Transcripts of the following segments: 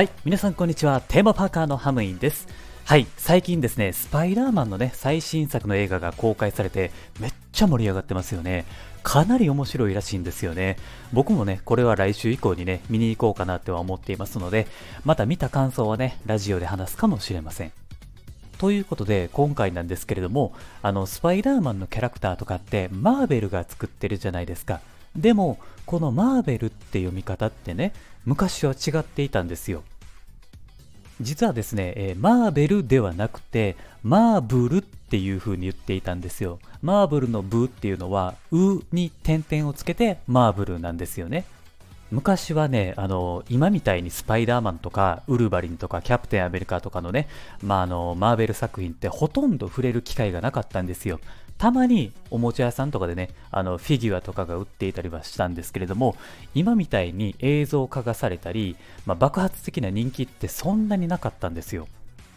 はい、皆さんこんにちは。テーマパーカーのハムインです。はい、最近ですね、スパイダーマンのね、最新作の映画が公開されて、めっちゃ盛り上がってますよね。かなり面白いらしいんですよね。僕もね、これは来週以降にね、見に行こうかなっては思っていますので、また見た感想はね、ラジオで話すかもしれません。ということで、今回なんですけれども、あの、スパイダーマンのキャラクターとかって、マーベルが作ってるじゃないですか。でも、このマーベルって読み方ってね、昔は違っていたんですよ。実はですね、えーマーベルではなくて、マーブルっていう風に言っていたんですよ。マーブルのブっていうのは、うに点々をつけてマーブルなんですよね。昔はね、あの、今みたいにスパイダーマンとか、ウルヴァリンとか、キャプテンアメリカとかのね、まあ、あの、マーベル作品ってほとんど触れる機会がなかったんですよ。たまにおもちゃ屋さんとかでね、あの、フィギュアとかが売っていたりはしたんですけれども、今みたいに映像化がされたり、まあ、爆発的な人気ってそんなになかったんですよ。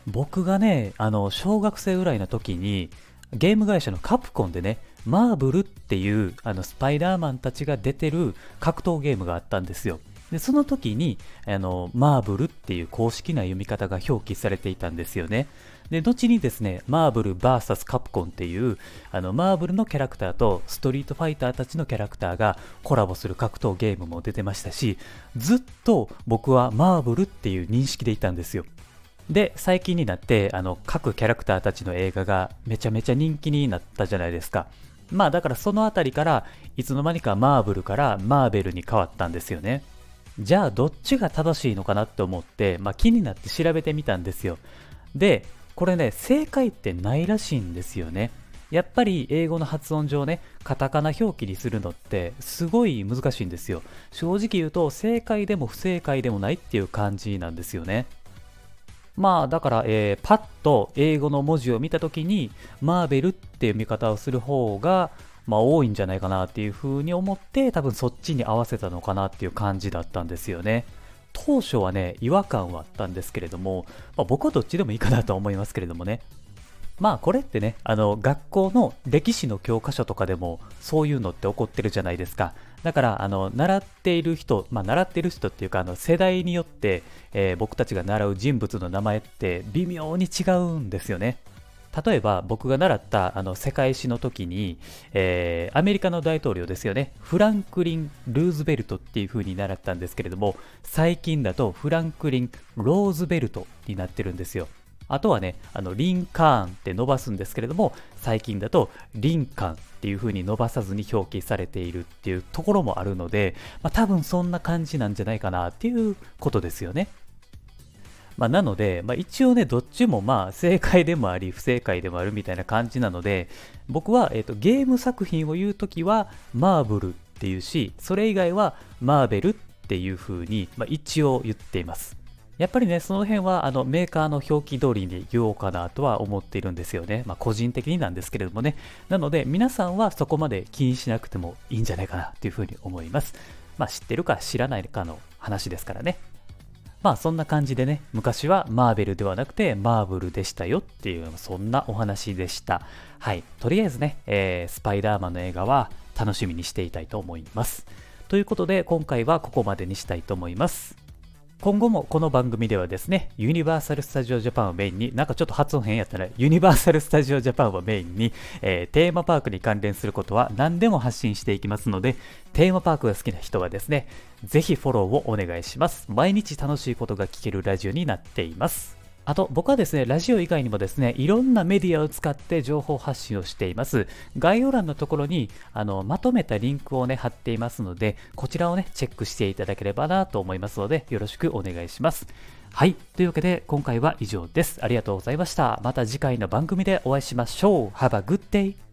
僕がね、あの、小学生ぐらいの時に、ゲーム会社のカプコンでね、マーブルっていうあのスパイダーマンたちが出てる格闘ゲームがあったんですよ。で、その時に、あの、マーブルっていう公式な読み方が表記されていたんですよね。で、後にですね、マーブル VS カプコンっていう、あの、マーブルのキャラクターとストリートファイターたちのキャラクターがコラボする格闘ゲームも出てましたし、ずっと僕はマーブルっていう認識でいたんですよ。で、最近になって、あの、各キャラクターたちの映画がめちゃめちゃ人気になったじゃないですか。まあだからそのあたりから、いつの間にかマーブルからマーベルに変わったんですよね。じゃあどっちが正しいのかなって思って、まあ気になって調べてみたんですよ。で、これね、正解ってないらしいんですよね。やっぱり英語の発音上ね、カタカナ表記にするのってすごい難しいんですよ。正直言うと正解でも不正解でもないっていう感じなんですよね。まあだから、えーパッと英語の文字を見たときに、マーベルっていう見方をする方が、まあ多いんじゃないかなっていうふうに思って、多分そっちに合わせたのかなっていう感じだったんですよね。当初はね、違和感はあったんですけれども、まあ、僕はどっちでもいいかなと思いますけれどもね。まあこれってね、あの学校の歴史の教科書とかでもそういうのって起こってるじゃないですか。だから、あの、習っている人、まあ習っている人っていうか、あの世代によって、えー僕たちが習う人物の名前って微妙に違うんですよね。例えば僕が習ったあの世界史の時に、えーアメリカの大統領ですよね、フランクリン・ルーズベルトっていう風に習ったんですけれども、最近だとフランクリン・ローズベルトになってるんですよ。あとはね、あのリンカーンって伸ばすんですけれども、最近だとリンカンっていう風に伸ばさずに表記されているっていうところもあるので、まあ、多分そんな感じなんじゃないかなっていうことですよね。まあ、なので、まあ、一応ね、どっちもまあ正解でもあり、不正解でもあるみたいな感じなので、僕は、えー、とゲーム作品を言うときは、マーブルっていうし、それ以外はマーベルっていう風に、まあ、一応言っています。やっぱりね、その辺はあのメーカーの表記通りに言おうかなとは思っているんですよね。まあ、個人的になんですけれどもね。なので、皆さんはそこまで気にしなくてもいいんじゃないかなという風に思います。まあ、知ってるか知らないかの話ですからね。まあそんな感じでね、昔はマーベルではなくてマーブルでしたよっていう、そんなお話でした。はい。とりあえずね、えースパイダーマンの映画は楽しみにしていたいと思います。ということで、今回はここまでにしたいと思います。今後もこの番組ではですね、ユニバーサル・スタジオ・ジャパンをメインに、なんかちょっと発音変やったら、ユニバーサル・スタジオ・ジャパンをメインに、えーテーマパークに関連することは何でも発信していきますので、テーマパークが好きな人はですね、ぜひフォローをお願いします。毎日楽しいことが聞けるラジオになっています。あと、僕はですね、ラジオ以外にもですね、いろんなメディアを使って情報発信をしています。概要欄のところに、あの、まとめたリンクをね、貼っていますので、こちらをね、チェックしていただければなと思いますので、よろしくお願いします。はい。というわけで、今回は以上です。ありがとうございました。また次回の番組でお会いしましょう。Have a good day!